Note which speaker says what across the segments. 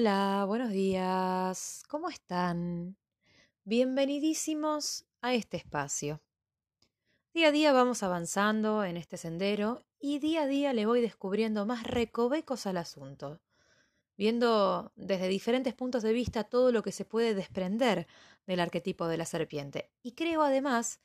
Speaker 1: Hola, buenos días. ¿Cómo están? Bienvenidísimos a este espacio. Día a día vamos avanzando en este sendero y día a día le voy descubriendo más recovecos al asunto, viendo desde diferentes puntos de vista todo lo que se puede desprender del arquetipo de la serpiente. Y creo además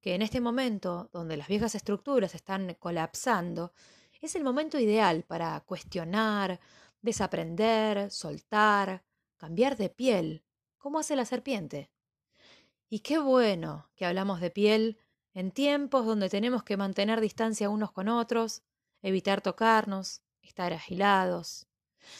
Speaker 1: que en este momento, donde las viejas estructuras están colapsando, es el momento ideal para cuestionar, desaprender, soltar, cambiar de piel, como hace la serpiente. Y qué bueno que hablamos de piel en tiempos donde tenemos que mantener distancia unos con otros, evitar tocarnos, estar agilados.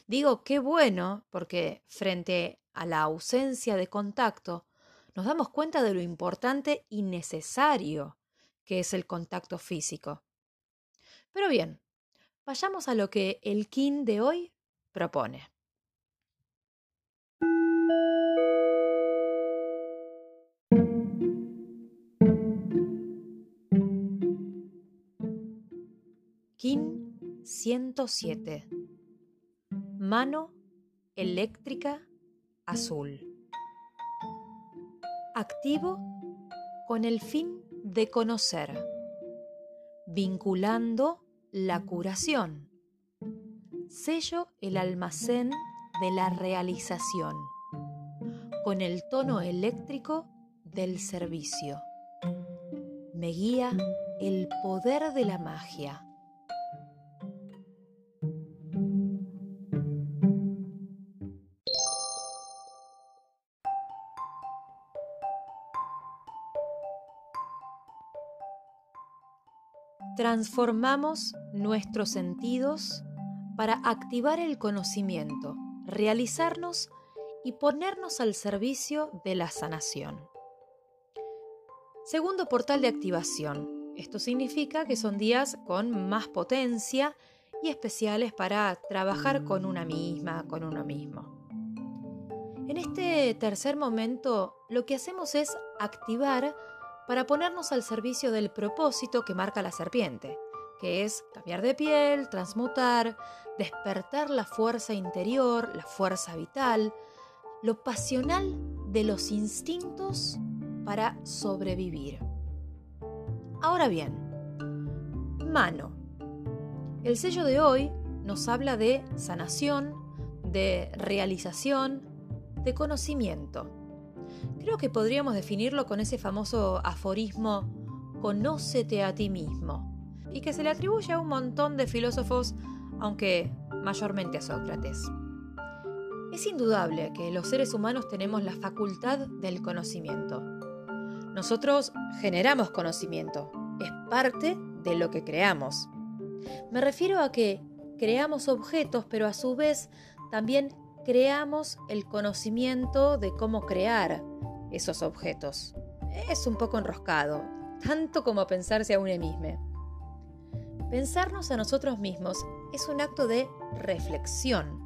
Speaker 1: Digo qué bueno porque frente a la ausencia de contacto nos damos cuenta de lo importante y necesario que es el contacto físico. Pero bien, vayamos a lo que el kin de hoy propone. KIN 107 Mano eléctrica azul. Activo con el fin de conocer, vinculando la curación sello el almacén de la realización, con el tono eléctrico del servicio. Me guía el poder de la magia. Transformamos nuestros sentidos para activar el conocimiento, realizarnos y ponernos al servicio de la sanación. Segundo portal de activación. Esto significa que son días con más potencia y especiales para trabajar con una misma, con uno mismo. En este tercer momento lo que hacemos es activar para ponernos al servicio del propósito que marca la serpiente, que es cambiar de piel, transmutar, despertar la fuerza interior, la fuerza vital, lo pasional de los instintos para sobrevivir. Ahora bien, mano. El sello de hoy nos habla de sanación, de realización, de conocimiento. Creo que podríamos definirlo con ese famoso aforismo, conócete a ti mismo y que se le atribuye a un montón de filósofos, aunque mayormente a Sócrates. Es indudable que los seres humanos tenemos la facultad del conocimiento. Nosotros generamos conocimiento, es parte de lo que creamos. Me refiero a que creamos objetos, pero a su vez también creamos el conocimiento de cómo crear esos objetos. Es un poco enroscado, tanto como pensarse a uno mismo. Pensarnos a nosotros mismos es un acto de reflexión,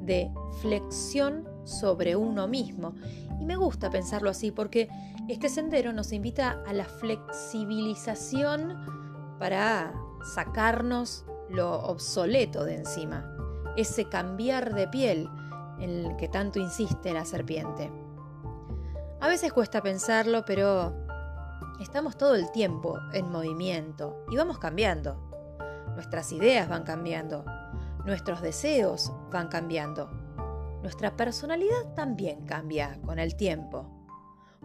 Speaker 1: de flexión sobre uno mismo. Y me gusta pensarlo así porque este sendero nos invita a la flexibilización para sacarnos lo obsoleto de encima, ese cambiar de piel en el que tanto insiste la serpiente. A veces cuesta pensarlo, pero estamos todo el tiempo en movimiento y vamos cambiando. Nuestras ideas van cambiando, nuestros deseos van cambiando, nuestra personalidad también cambia con el tiempo.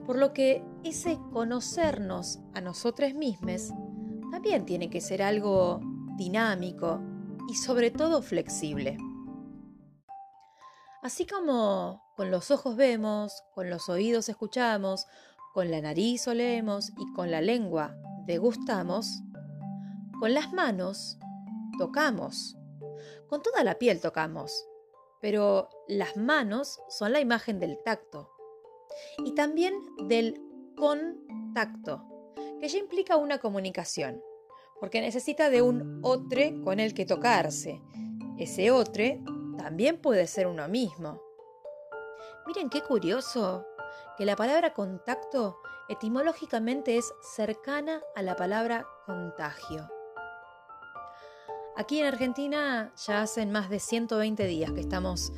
Speaker 1: Por lo que ese conocernos a nosotros mismos también tiene que ser algo dinámico y sobre todo flexible. Así como con los ojos vemos, con los oídos escuchamos, con la nariz olemos y con la lengua degustamos, con las manos tocamos, Con toda la piel tocamos, pero las manos son la imagen del tacto y también del contacto, que ya implica una comunicación, porque necesita de un otro con el que tocarse. Ese otro también puede ser uno mismo. Miren qué curioso que la palabra contacto etimológicamente es cercana a la palabra contagio. Aquí en Argentina ya hacen más de 120 días que estamos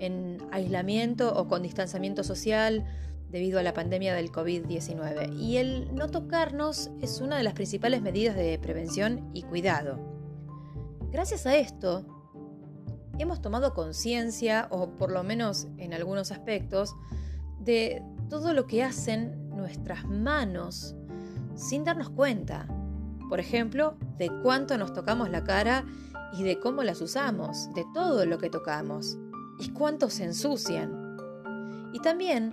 Speaker 1: en aislamiento o con distanciamiento social debido a la pandemia del COVID-19 y el no tocarnos es una de las principales medidas de prevención y cuidado. Gracias a esto, hemos tomado conciencia, o por lo menos en algunos aspectos, de todo lo que hacen nuestras manos sin darnos cuenta. Por ejemplo, de cuánto nos tocamos la cara y de cómo las usamos, de todo lo que tocamos y cuánto se ensucian. Y también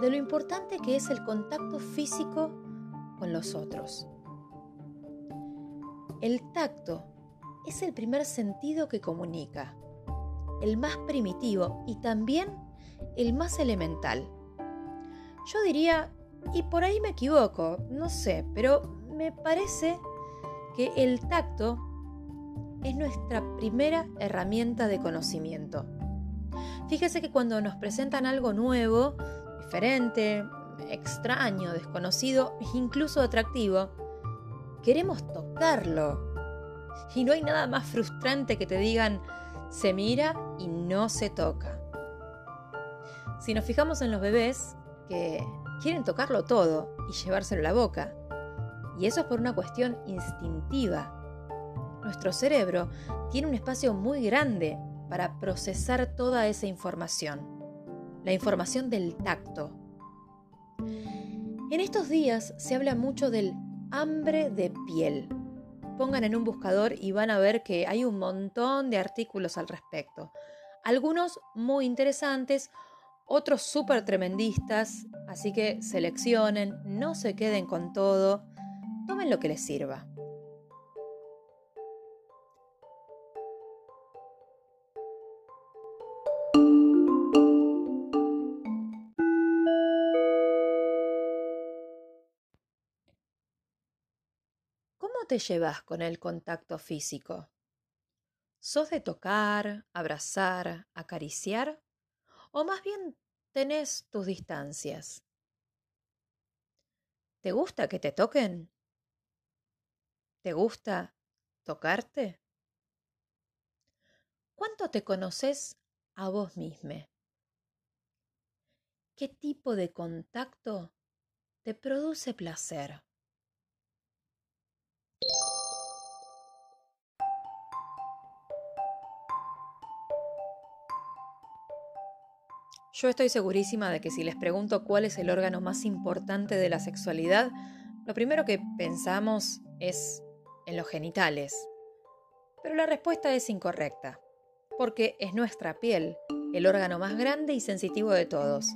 Speaker 1: de lo importante que es el contacto físico con los otros. El tacto es el primer sentido que comunica, el más primitivo y también el más elemental. Yo diría, y por ahí me equivoco, no sé, pero me parece que el tacto es nuestra primera herramienta de conocimiento. Fíjese que cuando nos presentan algo nuevo, diferente, extraño, desconocido, incluso atractivo, queremos tocarlo. Y no hay nada más frustrante que te digan, se mira y no se toca. Si nos fijamos en los bebés, que quieren tocarlo todo y llevárselo a la boca. Y eso es por una cuestión instintiva. Nuestro cerebro tiene un espacio muy grande para procesar toda esa información la información del tacto. En estos días se habla mucho del hambre de piel. Pongan en un buscador y van a ver que hay un montón de artículos al respecto. Algunos muy interesantes, otros súper tremendistas, así que seleccionen, no se queden con todo, tomen lo que les sirva. te llevas con el contacto físico? ¿Sos de tocar, abrazar, acariciar? ¿O más bien tenés tus distancias? ¿Te gusta que te toquen? ¿Te gusta tocarte? ¿Cuánto te conoces a vos mismo? ¿Qué tipo de contacto te produce placer? Yo estoy segurísima de que si les pregunto cuál es el órgano más importante de la sexualidad, lo primero que pensamos es en los genitales. Pero la respuesta es incorrecta, porque es nuestra piel el órgano más grande y sensitivo de todos.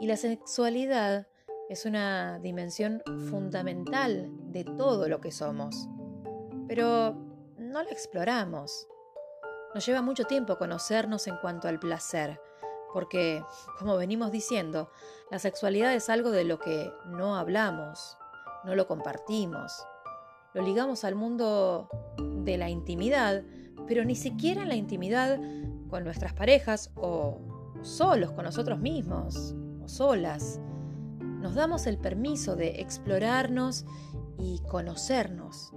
Speaker 1: Y la sexualidad es una dimensión fundamental de todo lo que somos. Pero no la exploramos. Nos lleva mucho tiempo conocernos en cuanto al placer, porque, como venimos diciendo, la sexualidad es algo de lo que no hablamos, no lo compartimos. Lo ligamos al mundo de la intimidad, pero ni siquiera en la intimidad con nuestras parejas o solos con nosotros mismos o solas. Nos damos el permiso de explorarnos y conocernos.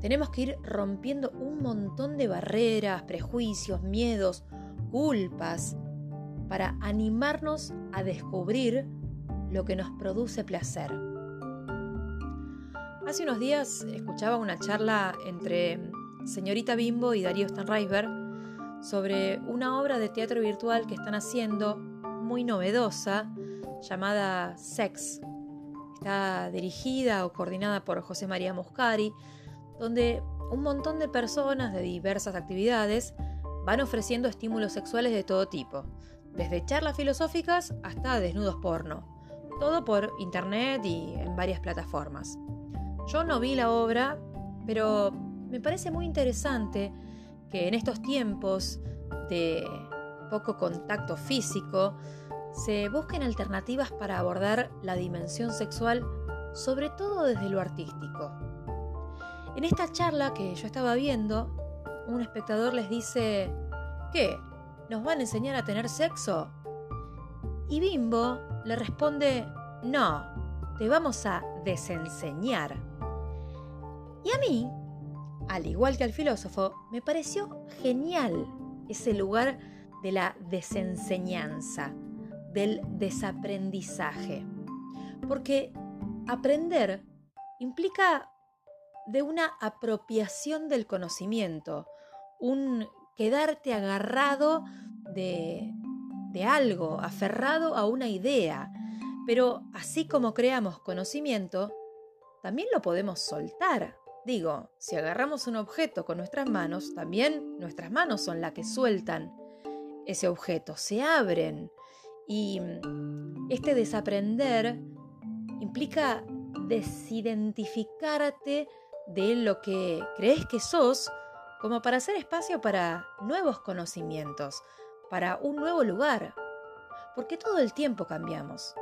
Speaker 1: Tenemos que ir rompiendo un montón de barreras, prejuicios, miedos, culpas, para animarnos a descubrir lo que nos produce placer. Hace unos días escuchaba una charla entre señorita Bimbo y Darío Stanreisberg sobre una obra de teatro virtual que están haciendo muy novedosa llamada Sex. Está dirigida o coordinada por José María Muscari, donde un montón de personas de diversas actividades van ofreciendo estímulos sexuales de todo tipo, desde charlas filosóficas hasta desnudos porno, todo por internet y en varias plataformas. Yo no vi la obra, pero me parece muy interesante que en estos tiempos de poco contacto físico se busquen alternativas para abordar la dimensión sexual, sobre todo desde lo artístico. En esta charla que yo estaba viendo, un espectador les dice, ¿qué? ¿Nos van a enseñar a tener sexo? Y Bimbo le responde, no, te vamos a desenseñar. Y a mí, al igual que al filósofo, me pareció genial ese lugar de la desenseñanza, del desaprendizaje. Porque aprender implica de una apropiación del conocimiento, un quedarte agarrado de, de algo, aferrado a una idea. Pero así como creamos conocimiento, también lo podemos soltar. Digo, si agarramos un objeto con nuestras manos, también nuestras manos son las que sueltan ese objeto, se abren. Y este desaprender implica desidentificarte de lo que crees que sos como para hacer espacio para nuevos conocimientos, para un nuevo lugar. Porque todo el tiempo cambiamos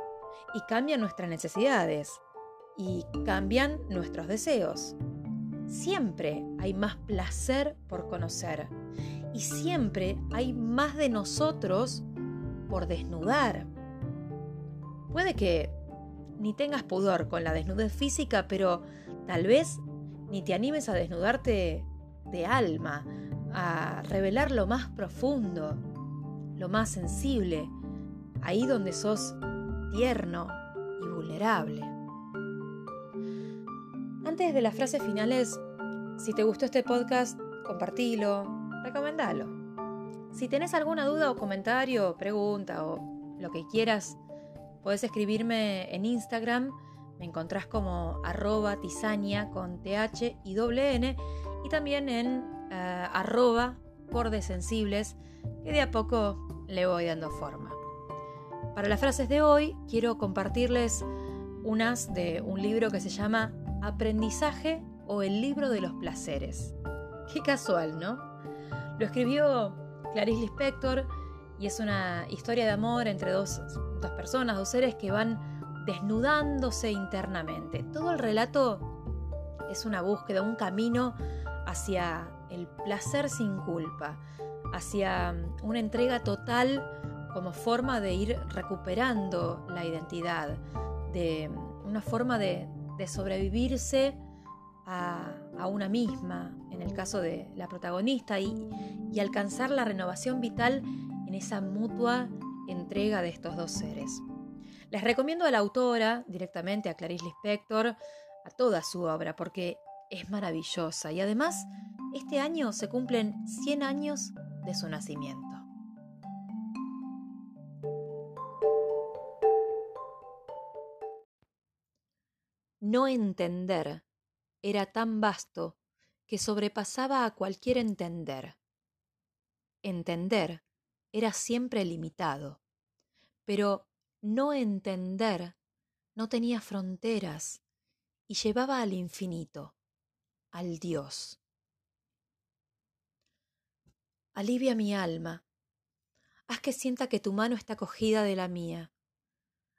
Speaker 1: y cambian nuestras necesidades y cambian nuestros deseos. Siempre hay más placer por conocer y siempre hay más de nosotros por desnudar. Puede que ni tengas pudor con la desnudez física, pero tal vez ni te animes a desnudarte de alma, a revelar lo más profundo, lo más sensible, ahí donde sos tierno y vulnerable. Antes de las frases finales, si te gustó este podcast, compartilo, recomendalo. Si tenés alguna duda o comentario, pregunta o lo que quieras, podés escribirme en Instagram me encontrás como arroba tisania con th y doble n y también en uh, arroba sensibles que de a poco le voy dando forma. Para las frases de hoy quiero compartirles unas de un libro que se llama Aprendizaje o el libro de los placeres. Qué casual, ¿no? Lo escribió Clarice Lispector y es una historia de amor entre dos, personas, dos seres que van desnudándose internamente. Todo el relato es una búsqueda, un camino hacia el placer sin culpa, hacia mm, una entrega total como forma de ir recuperando la identidad, de mm, una forma de, sobrevivirse a, una misma, en el caso de la protagonista, y, y alcanzar la renovación vital en esa mutua entrega de estos dos seres. Les recomiendo a la autora, directamente a Clarice Lispector, a toda su obra, porque es maravillosa y además este año se cumplen 100 años de su nacimiento. No entender era tan vasto que sobrepasaba a cualquier entender. Entender era siempre limitado, pero no entender no tenía fronteras y llevaba al infinito, al Dios. Alivia mi alma, haz que sienta que tu mano está cogida de la mía,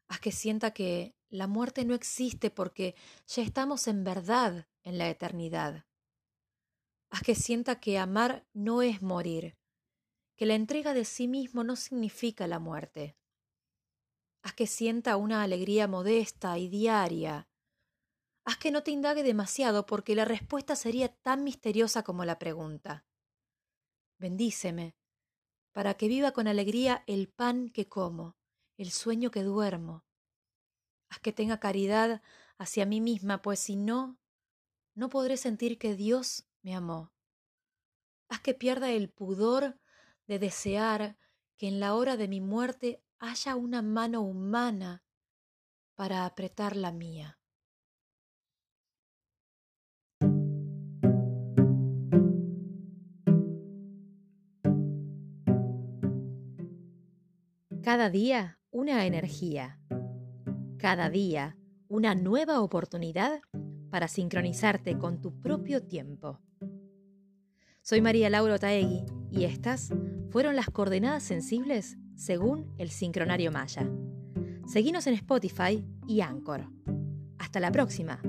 Speaker 1: haz que sienta que la muerte no existe porque ya estamos en verdad en la eternidad. Haz que sienta que amar no es morir, que la entrega de sí mismo no significa la muerte, Haz que sienta una alegría modesta y diaria. Haz que no te indague demasiado porque la respuesta sería tan misteriosa como la pregunta. Bendíceme, para que viva con alegría el pan que como, el sueño que duermo. Haz que tenga caridad hacia mí misma, pues si no, no podré sentir que Dios me amó. Haz que pierda el pudor de desear que en la hora de mi muerte haya una mano humana para apretar la mía. Cada día una energía. Cada día una nueva oportunidad para sincronizarte con tu propio tiempo. Soy María Laura Taegui y estas fueron las coordenadas sensibles según el sincronario Maya. Seguinos en Spotify y Anchor. Hasta la próxima.